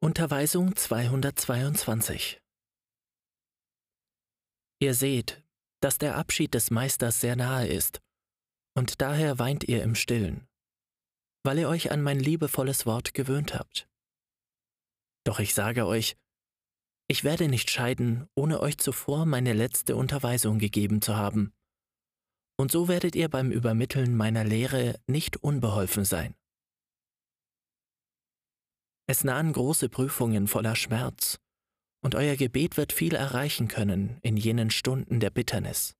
Unterweisung 222 Ihr seht, dass der Abschied des Meisters sehr nahe ist, und daher weint ihr im stillen, weil ihr euch an mein liebevolles Wort gewöhnt habt. Doch ich sage euch, ich werde nicht scheiden, ohne euch zuvor meine letzte Unterweisung gegeben zu haben, und so werdet ihr beim Übermitteln meiner Lehre nicht unbeholfen sein. Es nahen große Prüfungen voller Schmerz, und euer Gebet wird viel erreichen können in jenen Stunden der Bitternis.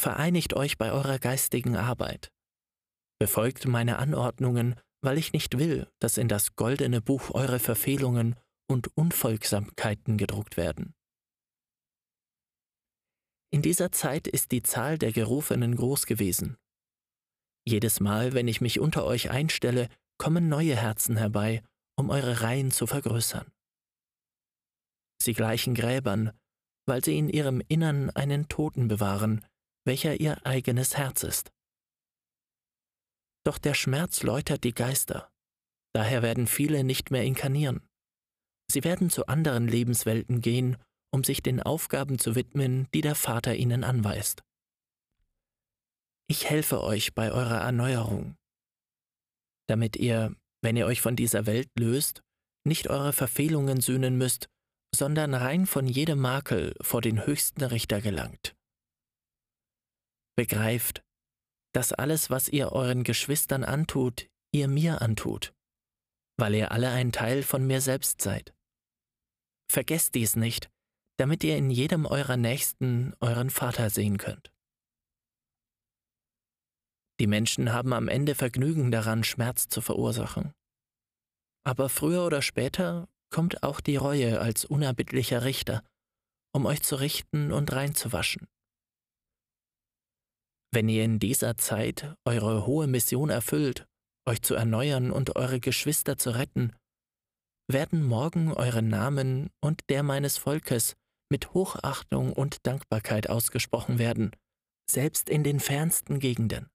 Vereinigt euch bei eurer geistigen Arbeit. Befolgt meine Anordnungen, weil ich nicht will, dass in das goldene Buch eure Verfehlungen und Unfolgsamkeiten gedruckt werden. In dieser Zeit ist die Zahl der Gerufenen groß gewesen. Jedes Mal, wenn ich mich unter euch einstelle, kommen neue Herzen herbei, um eure Reihen zu vergrößern. Sie gleichen Gräbern, weil sie in ihrem Innern einen Toten bewahren, welcher ihr eigenes Herz ist. Doch der Schmerz läutert die Geister, daher werden viele nicht mehr inkarnieren. Sie werden zu anderen Lebenswelten gehen, um sich den Aufgaben zu widmen, die der Vater ihnen anweist. Ich helfe euch bei eurer Erneuerung, damit ihr, wenn ihr euch von dieser Welt löst, nicht eure Verfehlungen sühnen müsst, sondern rein von jedem Makel vor den höchsten Richter gelangt. Begreift, dass alles, was ihr euren Geschwistern antut, ihr mir antut, weil ihr alle ein Teil von mir selbst seid. Vergesst dies nicht, damit ihr in jedem eurer Nächsten euren Vater sehen könnt. Die Menschen haben am Ende Vergnügen daran, Schmerz zu verursachen. Aber früher oder später kommt auch die Reue als unerbittlicher Richter, um euch zu richten und reinzuwaschen. Wenn ihr in dieser Zeit eure hohe Mission erfüllt, euch zu erneuern und eure Geschwister zu retten, werden morgen eure Namen und der meines Volkes mit Hochachtung und Dankbarkeit ausgesprochen werden, selbst in den fernsten Gegenden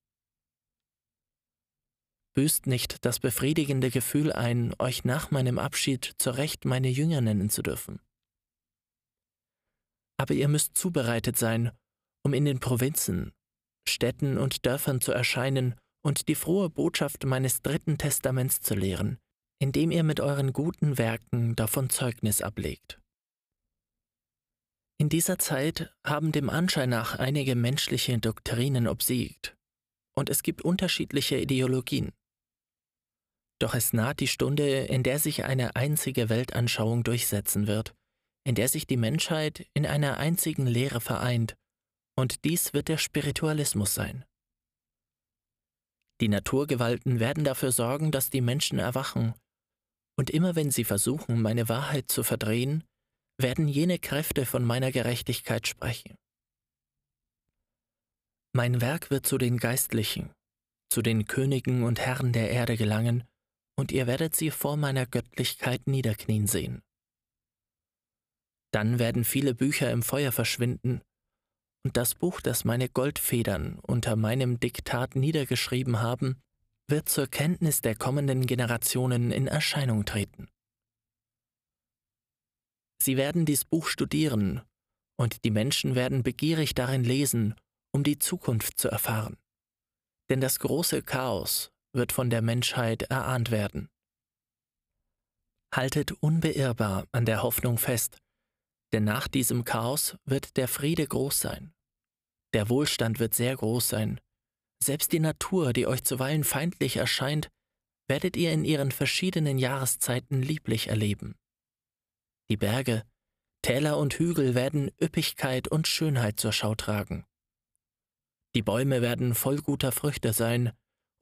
büßt nicht das befriedigende Gefühl ein, euch nach meinem Abschied zur Recht meine Jünger nennen zu dürfen. Aber ihr müsst zubereitet sein, um in den Provinzen, Städten und Dörfern zu erscheinen und die frohe Botschaft meines dritten Testaments zu lehren, indem ihr mit euren guten Werken davon Zeugnis ablegt. In dieser Zeit haben dem Anschein nach einige menschliche Doktrinen obsiegt, und es gibt unterschiedliche Ideologien. Doch es naht die Stunde, in der sich eine einzige Weltanschauung durchsetzen wird, in der sich die Menschheit in einer einzigen Lehre vereint, und dies wird der Spiritualismus sein. Die Naturgewalten werden dafür sorgen, dass die Menschen erwachen, und immer wenn sie versuchen, meine Wahrheit zu verdrehen, werden jene Kräfte von meiner Gerechtigkeit sprechen. Mein Werk wird zu den Geistlichen, zu den Königen und Herren der Erde gelangen, und ihr werdet sie vor meiner Göttlichkeit niederknien sehen. Dann werden viele Bücher im Feuer verschwinden, und das Buch, das meine Goldfedern unter meinem Diktat niedergeschrieben haben, wird zur Kenntnis der kommenden Generationen in Erscheinung treten. Sie werden dies Buch studieren, und die Menschen werden begierig darin lesen, um die Zukunft zu erfahren. Denn das große Chaos, wird von der Menschheit erahnt werden. Haltet unbeirrbar an der Hoffnung fest, denn nach diesem Chaos wird der Friede groß sein. Der Wohlstand wird sehr groß sein. Selbst die Natur, die euch zuweilen feindlich erscheint, werdet ihr in ihren verschiedenen Jahreszeiten lieblich erleben. Die Berge, Täler und Hügel werden Üppigkeit und Schönheit zur Schau tragen. Die Bäume werden voll guter Früchte sein,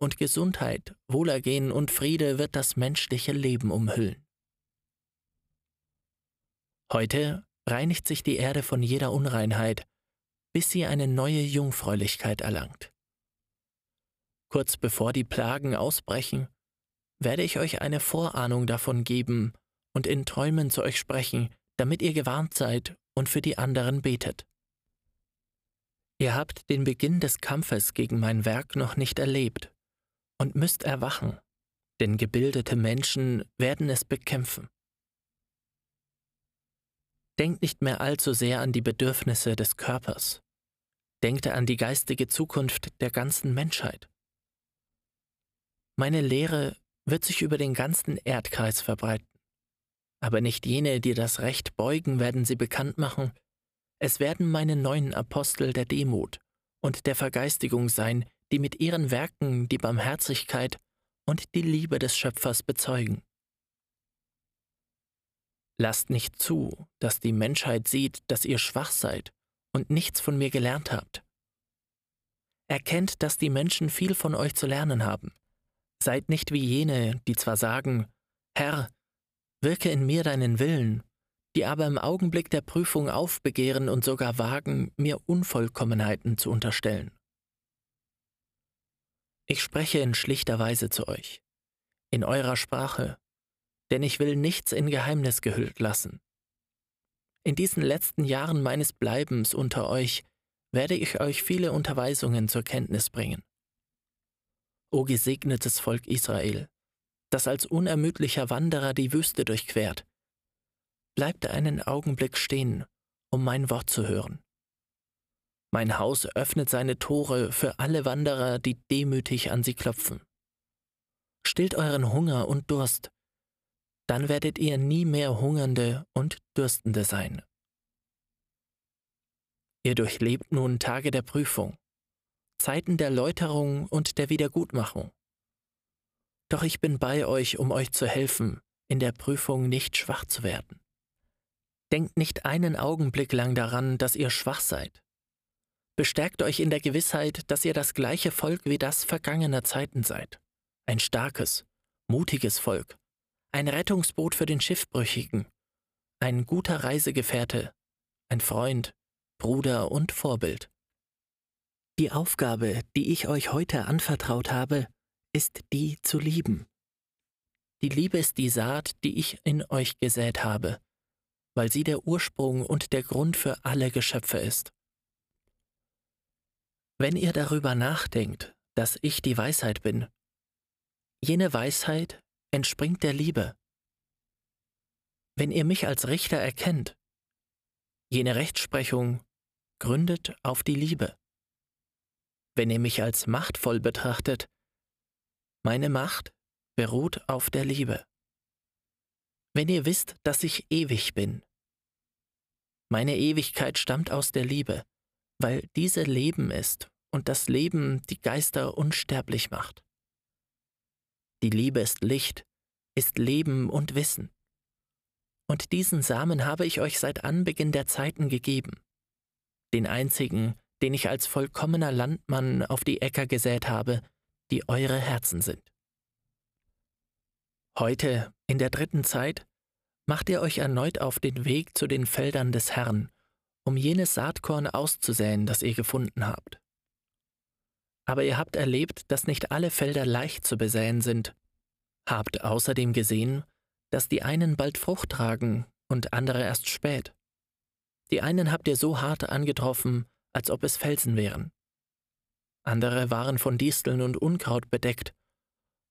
und Gesundheit, Wohlergehen und Friede wird das menschliche Leben umhüllen. Heute reinigt sich die Erde von jeder Unreinheit, bis sie eine neue Jungfräulichkeit erlangt. Kurz bevor die Plagen ausbrechen, werde ich euch eine Vorahnung davon geben und in Träumen zu euch sprechen, damit ihr gewarnt seid und für die anderen betet. Ihr habt den Beginn des Kampfes gegen mein Werk noch nicht erlebt, und müsst erwachen, denn gebildete Menschen werden es bekämpfen. Denkt nicht mehr allzu sehr an die Bedürfnisse des Körpers. Denkt an die geistige Zukunft der ganzen Menschheit. Meine Lehre wird sich über den ganzen Erdkreis verbreiten. Aber nicht jene, die das Recht beugen, werden sie bekannt machen. Es werden meine neuen Apostel der Demut und der Vergeistigung sein, die mit ihren Werken die Barmherzigkeit und die Liebe des Schöpfers bezeugen. Lasst nicht zu, dass die Menschheit sieht, dass ihr schwach seid und nichts von mir gelernt habt. Erkennt, dass die Menschen viel von euch zu lernen haben. Seid nicht wie jene, die zwar sagen, Herr, wirke in mir deinen Willen, die aber im Augenblick der Prüfung aufbegehren und sogar wagen, mir Unvollkommenheiten zu unterstellen. Ich spreche in schlichter Weise zu euch, in eurer Sprache, denn ich will nichts in Geheimnis gehüllt lassen. In diesen letzten Jahren meines Bleibens unter euch werde ich euch viele Unterweisungen zur Kenntnis bringen. O gesegnetes Volk Israel, das als unermüdlicher Wanderer die Wüste durchquert, bleibt einen Augenblick stehen, um mein Wort zu hören. Mein Haus öffnet seine Tore für alle Wanderer, die demütig an sie klopfen. Stillt euren Hunger und Durst, dann werdet ihr nie mehr Hungernde und Dürstende sein. Ihr durchlebt nun Tage der Prüfung, Zeiten der Läuterung und der Wiedergutmachung. Doch ich bin bei euch, um euch zu helfen, in der Prüfung nicht schwach zu werden. Denkt nicht einen Augenblick lang daran, dass ihr schwach seid. Bestärkt euch in der Gewissheit, dass ihr das gleiche Volk wie das vergangener Zeiten seid. Ein starkes, mutiges Volk. Ein Rettungsboot für den Schiffbrüchigen. Ein guter Reisegefährte. Ein Freund, Bruder und Vorbild. Die Aufgabe, die ich euch heute anvertraut habe, ist die zu lieben. Die Liebe ist die Saat, die ich in euch gesät habe, weil sie der Ursprung und der Grund für alle Geschöpfe ist. Wenn ihr darüber nachdenkt, dass ich die Weisheit bin, jene Weisheit entspringt der Liebe. Wenn ihr mich als Richter erkennt, jene Rechtsprechung gründet auf die Liebe. Wenn ihr mich als machtvoll betrachtet, meine Macht beruht auf der Liebe. Wenn ihr wisst, dass ich ewig bin, meine Ewigkeit stammt aus der Liebe, weil diese Leben ist und das Leben die Geister unsterblich macht. Die Liebe ist Licht, ist Leben und Wissen. Und diesen Samen habe ich euch seit Anbeginn der Zeiten gegeben, den einzigen, den ich als vollkommener Landmann auf die Äcker gesät habe, die eure Herzen sind. Heute, in der dritten Zeit, macht ihr euch erneut auf den Weg zu den Feldern des Herrn, um jenes Saatkorn auszusäen, das ihr gefunden habt. Aber ihr habt erlebt, dass nicht alle Felder leicht zu besäen sind, habt außerdem gesehen, dass die einen bald Frucht tragen und andere erst spät. Die einen habt ihr so hart angetroffen, als ob es Felsen wären. Andere waren von Disteln und Unkraut bedeckt,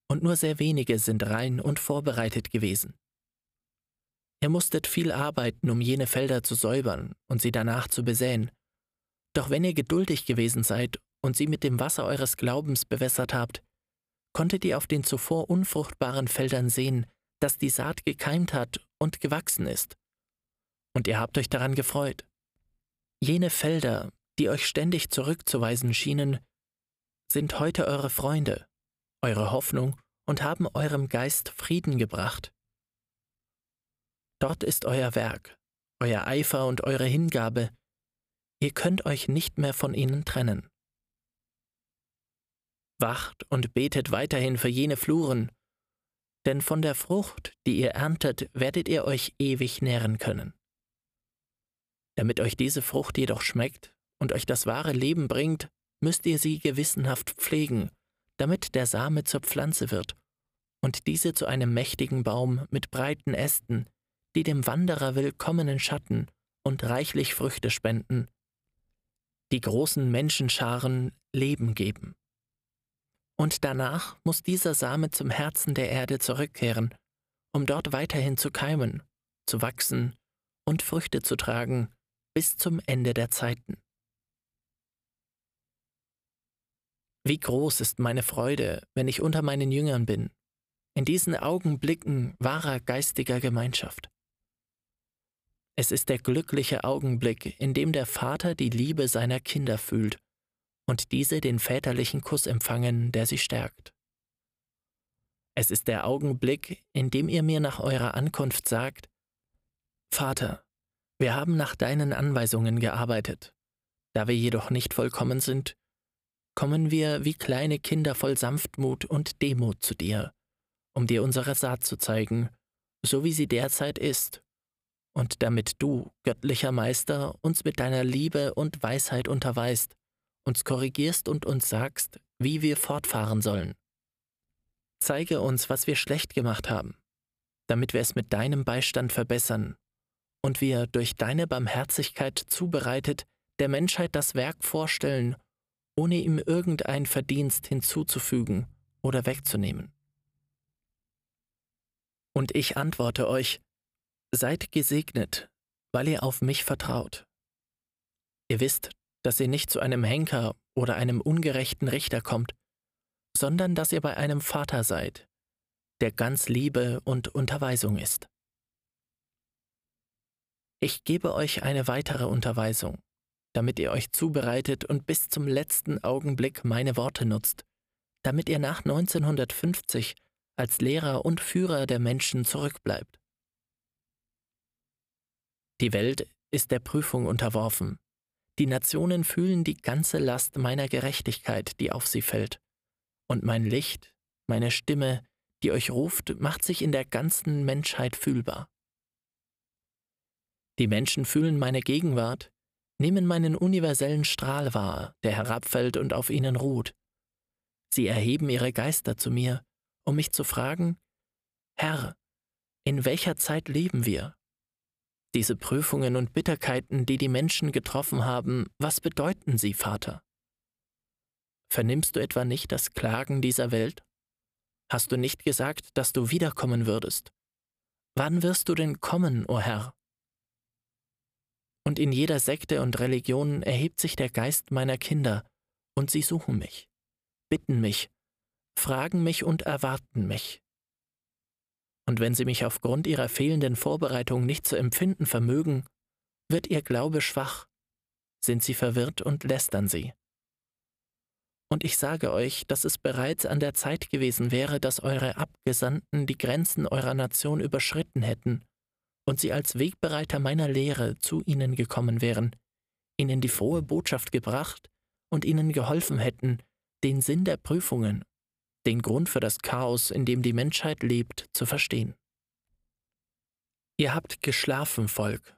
und nur sehr wenige sind rein und vorbereitet gewesen. Ihr musstet viel arbeiten, um jene Felder zu säubern und sie danach zu besäen. Doch wenn ihr geduldig gewesen seid und sie mit dem Wasser eures Glaubens bewässert habt, konntet ihr auf den zuvor unfruchtbaren Feldern sehen, dass die Saat gekeimt hat und gewachsen ist. Und ihr habt euch daran gefreut. Jene Felder, die euch ständig zurückzuweisen schienen, sind heute eure Freunde, eure Hoffnung und haben eurem Geist Frieden gebracht. Dort ist euer Werk, euer Eifer und eure Hingabe, ihr könnt euch nicht mehr von ihnen trennen. Wacht und betet weiterhin für jene Fluren, denn von der Frucht, die ihr erntet, werdet ihr euch ewig nähren können. Damit euch diese Frucht jedoch schmeckt und euch das wahre Leben bringt, müsst ihr sie gewissenhaft pflegen, damit der Same zur Pflanze wird und diese zu einem mächtigen Baum mit breiten Ästen, die dem Wanderer willkommenen Schatten und reichlich Früchte spenden, die großen Menschenscharen Leben geben. Und danach muss dieser Same zum Herzen der Erde zurückkehren, um dort weiterhin zu keimen, zu wachsen und Früchte zu tragen bis zum Ende der Zeiten. Wie groß ist meine Freude, wenn ich unter meinen Jüngern bin, in diesen Augenblicken wahrer geistiger Gemeinschaft. Es ist der glückliche Augenblick, in dem der Vater die Liebe seiner Kinder fühlt und diese den väterlichen Kuss empfangen, der sie stärkt. Es ist der Augenblick, in dem ihr mir nach eurer Ankunft sagt, Vater, wir haben nach deinen Anweisungen gearbeitet. Da wir jedoch nicht vollkommen sind, kommen wir wie kleine Kinder voll Sanftmut und Demut zu dir, um dir unsere Saat zu zeigen, so wie sie derzeit ist, und damit du, göttlicher Meister, uns mit deiner Liebe und Weisheit unterweist, uns korrigierst und uns sagst, wie wir fortfahren sollen. Zeige uns, was wir schlecht gemacht haben, damit wir es mit deinem Beistand verbessern und wir durch deine Barmherzigkeit zubereitet der Menschheit das Werk vorstellen, ohne ihm irgendein Verdienst hinzuzufügen oder wegzunehmen. Und ich antworte euch, seid gesegnet, weil ihr auf mich vertraut. Ihr wisst, dass ihr nicht zu einem Henker oder einem ungerechten Richter kommt, sondern dass ihr bei einem Vater seid, der ganz Liebe und Unterweisung ist. Ich gebe euch eine weitere Unterweisung, damit ihr euch zubereitet und bis zum letzten Augenblick meine Worte nutzt, damit ihr nach 1950 als Lehrer und Führer der Menschen zurückbleibt. Die Welt ist der Prüfung unterworfen. Die Nationen fühlen die ganze Last meiner Gerechtigkeit, die auf sie fällt. Und mein Licht, meine Stimme, die euch ruft, macht sich in der ganzen Menschheit fühlbar. Die Menschen fühlen meine Gegenwart, nehmen meinen universellen Strahl wahr, der herabfällt und auf ihnen ruht. Sie erheben ihre Geister zu mir, um mich zu fragen, Herr, in welcher Zeit leben wir? Diese Prüfungen und Bitterkeiten, die die Menschen getroffen haben, was bedeuten sie, Vater? Vernimmst du etwa nicht das Klagen dieser Welt? Hast du nicht gesagt, dass du wiederkommen würdest? Wann wirst du denn kommen, o oh Herr? Und in jeder Sekte und Religion erhebt sich der Geist meiner Kinder, und sie suchen mich, bitten mich, fragen mich und erwarten mich. Und wenn sie mich aufgrund ihrer fehlenden Vorbereitung nicht zu empfinden vermögen, wird ihr Glaube schwach, sind sie verwirrt und lästern sie. Und ich sage euch, dass es bereits an der Zeit gewesen wäre, dass eure Abgesandten die Grenzen eurer Nation überschritten hätten und sie als Wegbereiter meiner Lehre zu ihnen gekommen wären, ihnen die frohe Botschaft gebracht und ihnen geholfen hätten, den Sinn der Prüfungen, den Grund für das Chaos, in dem die Menschheit lebt, zu verstehen. Ihr habt geschlafen, Volk,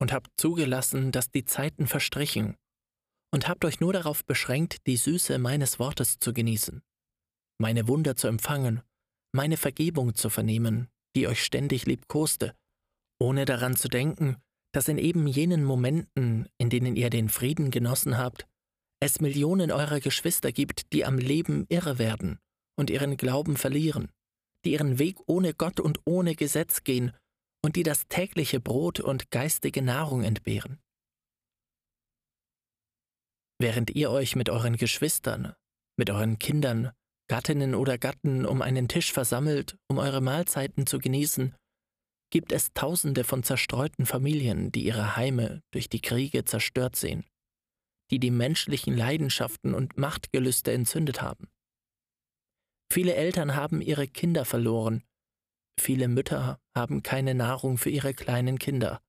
und habt zugelassen, dass die Zeiten verstrichen, und habt euch nur darauf beschränkt, die Süße meines Wortes zu genießen, meine Wunder zu empfangen, meine Vergebung zu vernehmen, die euch ständig liebkoste ohne daran zu denken, dass in eben jenen Momenten, in denen ihr den Frieden genossen habt, es Millionen eurer Geschwister gibt, die am Leben irre werden und ihren Glauben verlieren, die ihren Weg ohne Gott und ohne Gesetz gehen und die das tägliche Brot und geistige Nahrung entbehren. Während ihr euch mit euren Geschwistern, mit euren Kindern, Gattinnen oder Gatten um einen Tisch versammelt, um eure Mahlzeiten zu genießen gibt es Tausende von zerstreuten Familien, die ihre Heime durch die Kriege zerstört sehen, die die menschlichen Leidenschaften und Machtgelüste entzündet haben. Viele Eltern haben ihre Kinder verloren, viele Mütter haben keine Nahrung für ihre kleinen Kinder.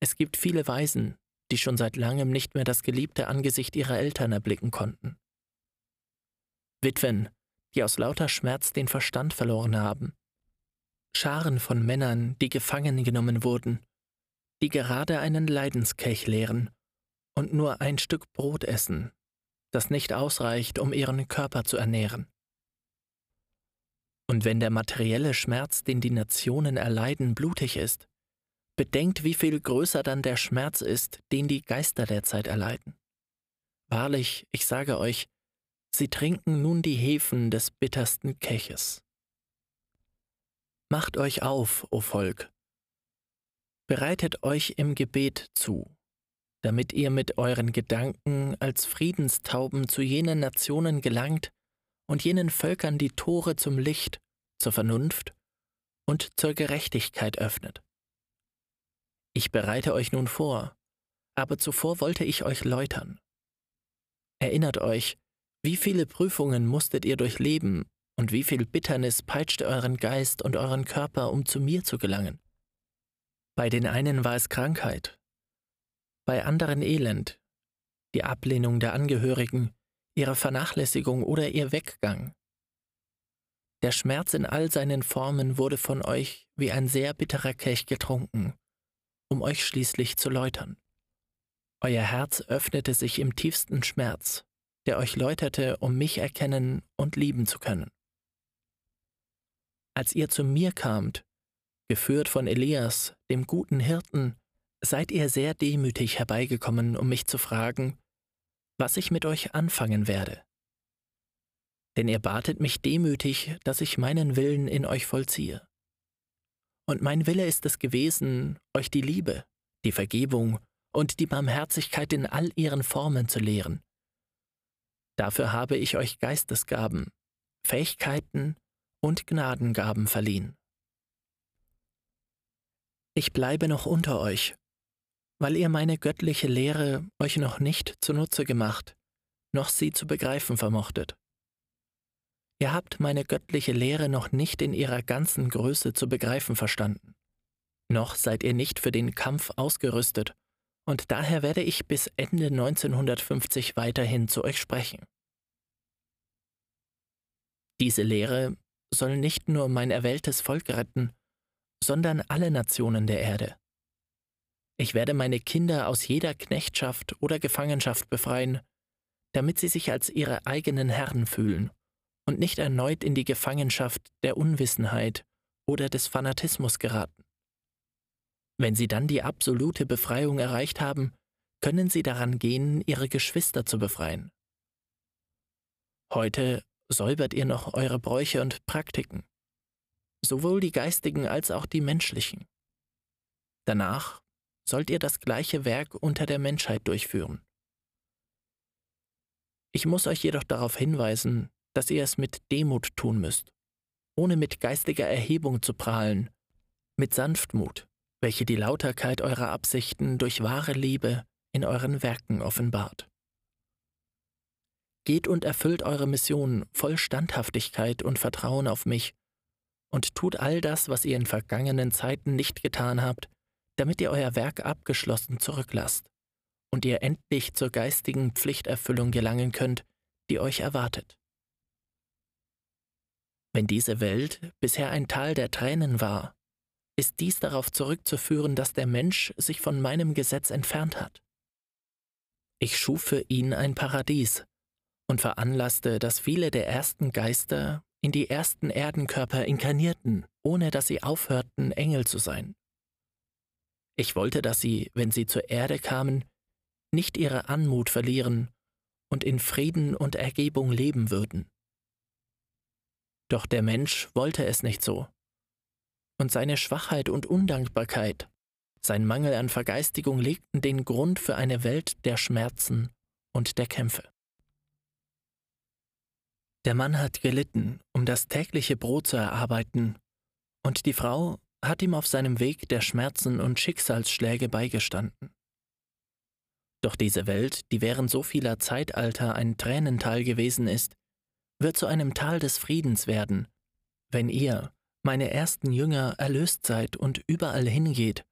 Es gibt viele Waisen, die schon seit langem nicht mehr das geliebte Angesicht ihrer Eltern erblicken konnten. Witwen, die aus lauter Schmerz den Verstand verloren haben, Scharen von Männern, die gefangen genommen wurden, die gerade einen Leidenskelch leeren und nur ein Stück Brot essen, das nicht ausreicht, um ihren Körper zu ernähren. Und wenn der materielle Schmerz, den die Nationen erleiden, blutig ist, bedenkt, wie viel größer dann der Schmerz ist, den die Geister derzeit erleiden. Wahrlich, ich sage euch, sie trinken nun die Hefen des bittersten Kelches. Macht euch auf, o Volk, bereitet euch im Gebet zu, damit ihr mit euren Gedanken als Friedenstauben zu jenen Nationen gelangt und jenen Völkern die Tore zum Licht, zur Vernunft und zur Gerechtigkeit öffnet. Ich bereite euch nun vor, aber zuvor wollte ich euch läutern. Erinnert euch, wie viele Prüfungen musstet ihr durchleben und wie viel Bitternis peitschte euren Geist und euren Körper, um zu mir zu gelangen. Bei den einen war es Krankheit, bei anderen Elend, die Ablehnung der Angehörigen, ihre Vernachlässigung oder ihr Weggang. Der Schmerz in all seinen Formen wurde von euch wie ein sehr bitterer Kelch getrunken, um euch schließlich zu läutern. Euer Herz öffnete sich im tiefsten Schmerz, der euch läuterte, um mich erkennen und lieben zu können. Als ihr zu mir kamt, Geführt von Elias, dem guten Hirten, seid ihr sehr demütig herbeigekommen, um mich zu fragen, was ich mit euch anfangen werde. Denn ihr batet mich demütig, dass ich meinen Willen in euch vollziehe. Und mein Wille ist es gewesen, euch die Liebe, die Vergebung und die Barmherzigkeit in all ihren Formen zu lehren. Dafür habe ich euch Geistesgaben, Fähigkeiten und Gnadengaben verliehen. Ich bleibe noch unter euch, weil ihr meine göttliche Lehre euch noch nicht zunutze gemacht, noch sie zu begreifen vermochtet. Ihr habt meine göttliche Lehre noch nicht in ihrer ganzen Größe zu begreifen verstanden. Noch seid ihr nicht für den Kampf ausgerüstet, und daher werde ich bis Ende 1950 weiterhin zu euch sprechen. Diese Lehre soll nicht nur mein erwähltes Volk retten, sondern alle Nationen der Erde. Ich werde meine Kinder aus jeder Knechtschaft oder Gefangenschaft befreien, damit sie sich als ihre eigenen Herren fühlen und nicht erneut in die Gefangenschaft der Unwissenheit oder des Fanatismus geraten. Wenn sie dann die absolute Befreiung erreicht haben, können sie daran gehen, ihre Geschwister zu befreien. Heute säubert ihr noch eure Bräuche und Praktiken sowohl die geistigen als auch die menschlichen. Danach sollt ihr das gleiche Werk unter der Menschheit durchführen. Ich muss euch jedoch darauf hinweisen, dass ihr es mit Demut tun müsst, ohne mit geistiger Erhebung zu prahlen, mit Sanftmut, welche die Lauterkeit eurer Absichten durch wahre Liebe in euren Werken offenbart. Geht und erfüllt eure Mission voll Standhaftigkeit und Vertrauen auf mich und tut all das, was ihr in vergangenen Zeiten nicht getan habt, damit ihr euer Werk abgeschlossen zurücklasst und ihr endlich zur geistigen Pflichterfüllung gelangen könnt, die euch erwartet. Wenn diese Welt bisher ein Tal der Tränen war, ist dies darauf zurückzuführen, dass der Mensch sich von meinem Gesetz entfernt hat. Ich schuf für ihn ein Paradies und veranlasste, dass viele der ersten Geister in die ersten Erdenkörper inkarnierten, ohne dass sie aufhörten, Engel zu sein. Ich wollte, dass sie, wenn sie zur Erde kamen, nicht ihre Anmut verlieren und in Frieden und Ergebung leben würden. Doch der Mensch wollte es nicht so. Und seine Schwachheit und Undankbarkeit, sein Mangel an Vergeistigung legten den Grund für eine Welt der Schmerzen und der Kämpfe. Der Mann hat gelitten, um das tägliche Brot zu erarbeiten, und die Frau hat ihm auf seinem Weg der Schmerzen und Schicksalsschläge beigestanden. Doch diese Welt, die während so vieler Zeitalter ein Tränental gewesen ist, wird zu einem Tal des Friedens werden, wenn ihr, meine ersten Jünger, erlöst seid und überall hingeht,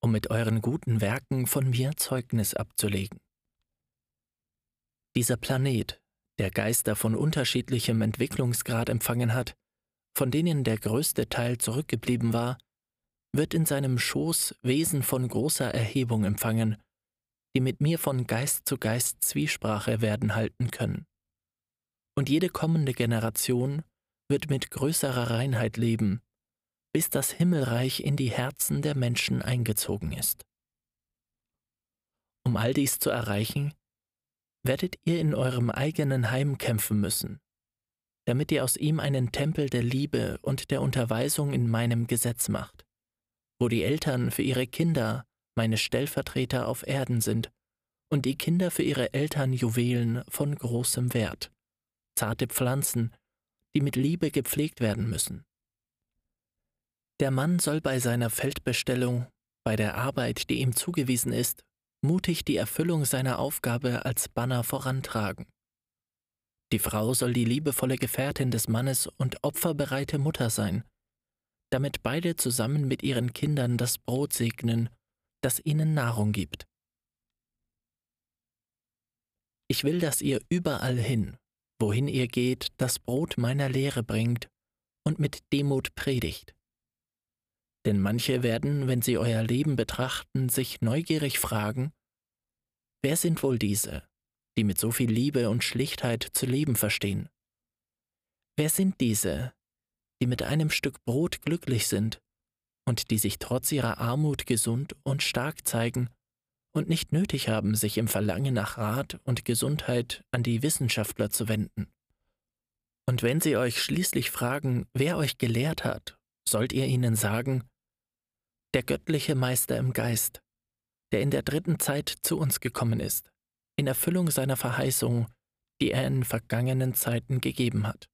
um mit euren guten Werken von mir Zeugnis abzulegen. Dieser Planet, der Geister von unterschiedlichem Entwicklungsgrad empfangen hat, von denen der größte Teil zurückgeblieben war, wird in seinem Schoß Wesen von großer Erhebung empfangen, die mit mir von Geist zu Geist Zwiesprache werden halten können. Und jede kommende Generation wird mit größerer Reinheit leben, bis das Himmelreich in die Herzen der Menschen eingezogen ist. Um all dies zu erreichen, werdet ihr in eurem eigenen Heim kämpfen müssen, damit ihr aus ihm einen Tempel der Liebe und der Unterweisung in meinem Gesetz macht, wo die Eltern für ihre Kinder meine Stellvertreter auf Erden sind und die Kinder für ihre Eltern Juwelen von großem Wert, zarte Pflanzen, die mit Liebe gepflegt werden müssen. Der Mann soll bei seiner Feldbestellung, bei der Arbeit, die ihm zugewiesen ist, mutig die Erfüllung seiner Aufgabe als Banner vorantragen. Die Frau soll die liebevolle Gefährtin des Mannes und opferbereite Mutter sein, damit beide zusammen mit ihren Kindern das Brot segnen, das ihnen Nahrung gibt. Ich will, dass ihr überall hin, wohin ihr geht, das Brot meiner Lehre bringt und mit Demut predigt. Denn manche werden, wenn sie euer Leben betrachten, sich neugierig fragen, wer sind wohl diese, die mit so viel Liebe und Schlichtheit zu leben verstehen? Wer sind diese, die mit einem Stück Brot glücklich sind und die sich trotz ihrer Armut gesund und stark zeigen und nicht nötig haben, sich im Verlangen nach Rat und Gesundheit an die Wissenschaftler zu wenden? Und wenn sie euch schließlich fragen, wer euch gelehrt hat, sollt ihr ihnen sagen, der göttliche Meister im Geist, der in der dritten Zeit zu uns gekommen ist, in Erfüllung seiner Verheißung, die er in vergangenen Zeiten gegeben hat.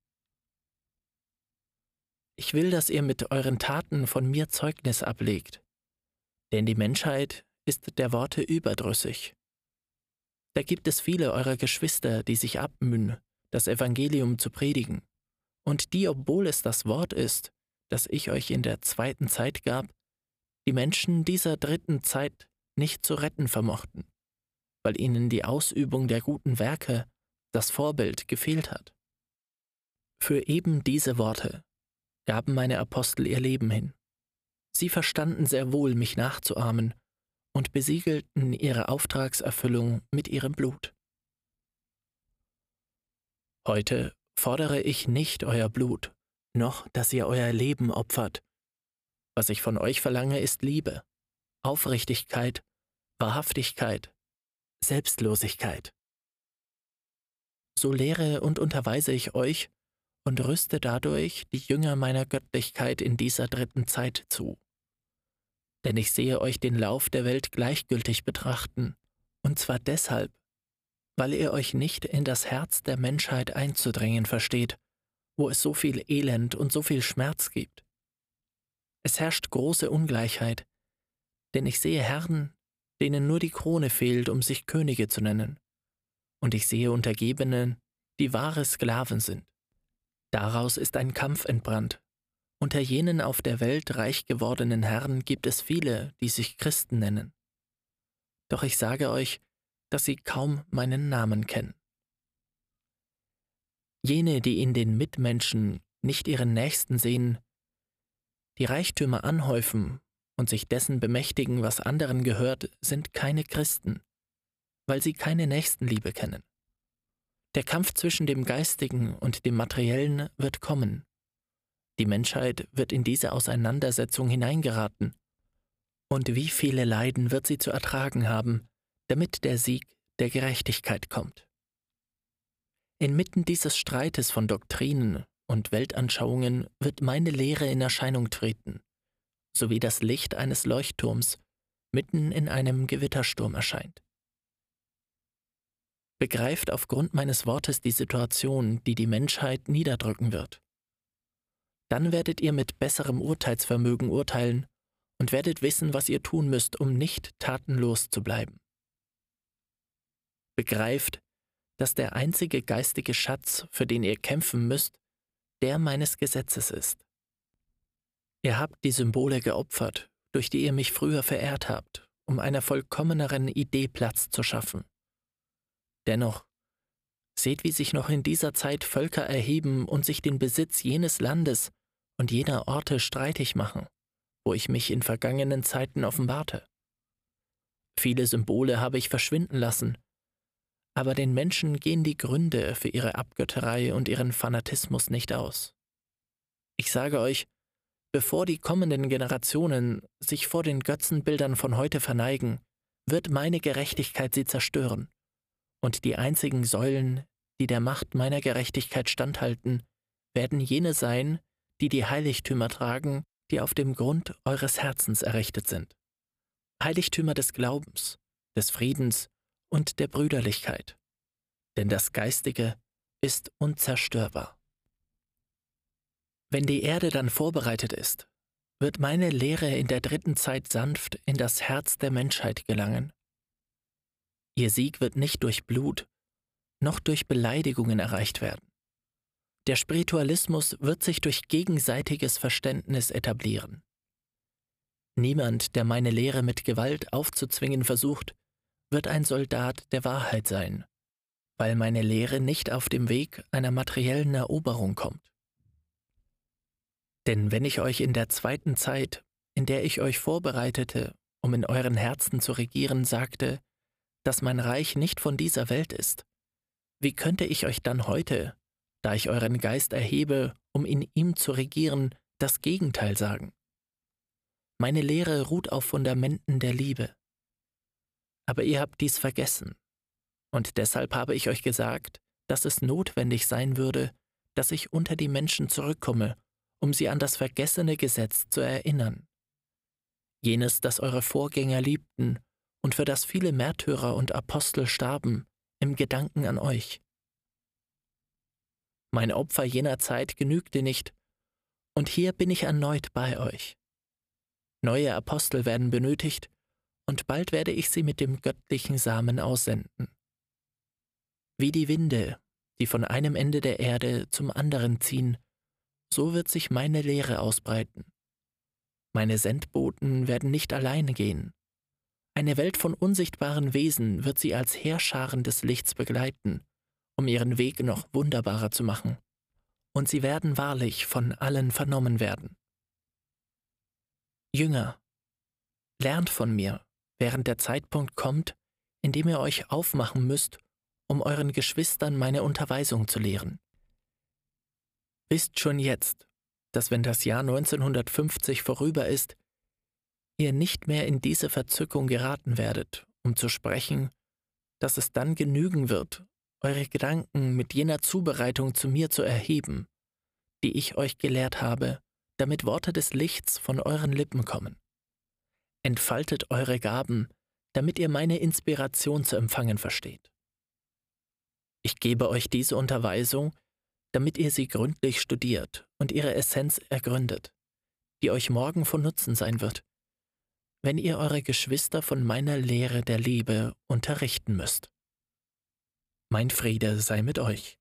Ich will, dass ihr mit euren Taten von mir Zeugnis ablegt, denn die Menschheit ist der Worte überdrüssig. Da gibt es viele eurer Geschwister, die sich abmühen, das Evangelium zu predigen, und die, obwohl es das Wort ist, das ich euch in der zweiten Zeit gab, die Menschen dieser dritten Zeit nicht zu retten vermochten, weil ihnen die Ausübung der guten Werke, das Vorbild, gefehlt hat. Für eben diese Worte gaben meine Apostel ihr Leben hin. Sie verstanden sehr wohl, mich nachzuahmen und besiegelten ihre Auftragserfüllung mit ihrem Blut. Heute fordere ich nicht euer Blut, noch dass ihr euer Leben opfert, was ich von euch verlange, ist Liebe, Aufrichtigkeit, Wahrhaftigkeit, Selbstlosigkeit. So lehre und unterweise ich euch und rüste dadurch die Jünger meiner Göttlichkeit in dieser dritten Zeit zu. Denn ich sehe euch den Lauf der Welt gleichgültig betrachten, und zwar deshalb, weil ihr euch nicht in das Herz der Menschheit einzudrängen versteht, wo es so viel Elend und so viel Schmerz gibt. Es herrscht große Ungleichheit, denn ich sehe Herren, denen nur die Krone fehlt, um sich Könige zu nennen, und ich sehe Untergebenen, die wahre Sklaven sind. Daraus ist ein Kampf entbrannt. Unter jenen auf der Welt reich gewordenen Herren gibt es viele, die sich Christen nennen. Doch ich sage euch, dass sie kaum meinen Namen kennen. Jene, die in den Mitmenschen nicht ihren Nächsten sehen, die Reichtümer anhäufen und sich dessen bemächtigen, was anderen gehört, sind keine Christen, weil sie keine Nächstenliebe kennen. Der Kampf zwischen dem Geistigen und dem Materiellen wird kommen. Die Menschheit wird in diese Auseinandersetzung hineingeraten. Und wie viele Leiden wird sie zu ertragen haben, damit der Sieg der Gerechtigkeit kommt. Inmitten dieses Streites von Doktrinen und Weltanschauungen wird meine Lehre in Erscheinung treten, so wie das Licht eines Leuchtturms mitten in einem Gewittersturm erscheint. Begreift aufgrund meines Wortes die Situation, die die Menschheit niederdrücken wird. Dann werdet ihr mit besserem Urteilsvermögen urteilen und werdet wissen, was ihr tun müsst, um nicht tatenlos zu bleiben. Begreift, dass der einzige geistige Schatz, für den ihr kämpfen müsst, der meines Gesetzes ist. Ihr habt die Symbole geopfert, durch die ihr mich früher verehrt habt, um einer vollkommeneren Idee Platz zu schaffen. Dennoch, seht, wie sich noch in dieser Zeit Völker erheben und sich den Besitz jenes Landes und jener Orte streitig machen, wo ich mich in vergangenen Zeiten offenbarte. Viele Symbole habe ich verschwinden lassen, aber den Menschen gehen die Gründe für ihre Abgötterei und ihren Fanatismus nicht aus. Ich sage euch, bevor die kommenden Generationen sich vor den Götzenbildern von heute verneigen, wird meine Gerechtigkeit sie zerstören, Und die einzigen Säulen, die der Macht meiner Gerechtigkeit standhalten, werden jene sein, die die Heiligtümer tragen, die auf dem Grund eures Herzens errichtet sind. Heiligtümer des Glaubens, des Friedens und der Brüderlichkeit. Denn das Geistige ist unzerstörbar. Wenn die Erde dann vorbereitet ist, wird meine Lehre in der dritten Zeit sanft in das Herz der Menschheit gelangen. Ihr Sieg wird nicht durch Blut, noch durch Beleidigungen erreicht werden. Der Spiritualismus wird sich durch gegenseitiges Verständnis etablieren. Niemand, der meine Lehre mit Gewalt aufzuzwingen versucht, wird ein Soldat der Wahrheit sein, weil meine Lehre nicht auf dem Weg einer materiellen Eroberung kommt. Denn wenn ich euch in der zweiten Zeit, in der ich euch vorbereitete, um in euren Herzen zu regieren, sagte, dass mein Reich nicht von dieser Welt ist, wie könnte ich euch dann heute, da ich euren Geist erhebe, um in ihm zu regieren, das Gegenteil sagen? Meine Lehre ruht auf Fundamenten der Liebe. Aber ihr habt dies vergessen, und deshalb habe ich euch gesagt, dass es notwendig sein würde, dass ich unter die Menschen zurückkomme um sie an das vergessene Gesetz zu erinnern. Jenes, das eure Vorgänger liebten und für das viele Märtyrer und Apostel starben, im Gedanken an euch. Mein Opfer jener Zeit genügte nicht, und hier bin ich erneut bei euch. Neue Apostel werden benötigt, und bald werde ich sie mit dem göttlichen Samen aussenden. Wie die Winde, die von einem Ende der Erde zum anderen ziehen so wird sich meine Lehre ausbreiten. Meine Sendboten werden nicht alleine gehen. Eine Welt von unsichtbaren Wesen wird sie als Heerscharen des Lichts begleiten, um ihren Weg noch wunderbarer zu machen. Und sie werden wahrlich von allen vernommen werden. Jünger, lernt von mir, während der Zeitpunkt kommt, in dem ihr euch aufmachen müsst, um euren Geschwistern meine Unterweisung zu lehren. Wisst schon jetzt, dass wenn das Jahr 1950 vorüber ist, ihr nicht mehr in diese Verzückung geraten werdet, um zu sprechen, dass es dann genügen wird, eure Gedanken mit jener Zubereitung zu mir zu erheben, die ich euch gelehrt habe, damit Worte des Lichts von euren Lippen kommen. Entfaltet eure Gaben, damit ihr meine Inspiration zu empfangen versteht. Ich gebe euch diese Unterweisung, damit ihr sie gründlich studiert und ihre Essenz ergründet, die euch morgen von Nutzen sein wird, wenn ihr eure Geschwister von meiner Lehre der Liebe unterrichten müsst. Mein Friede sei mit euch.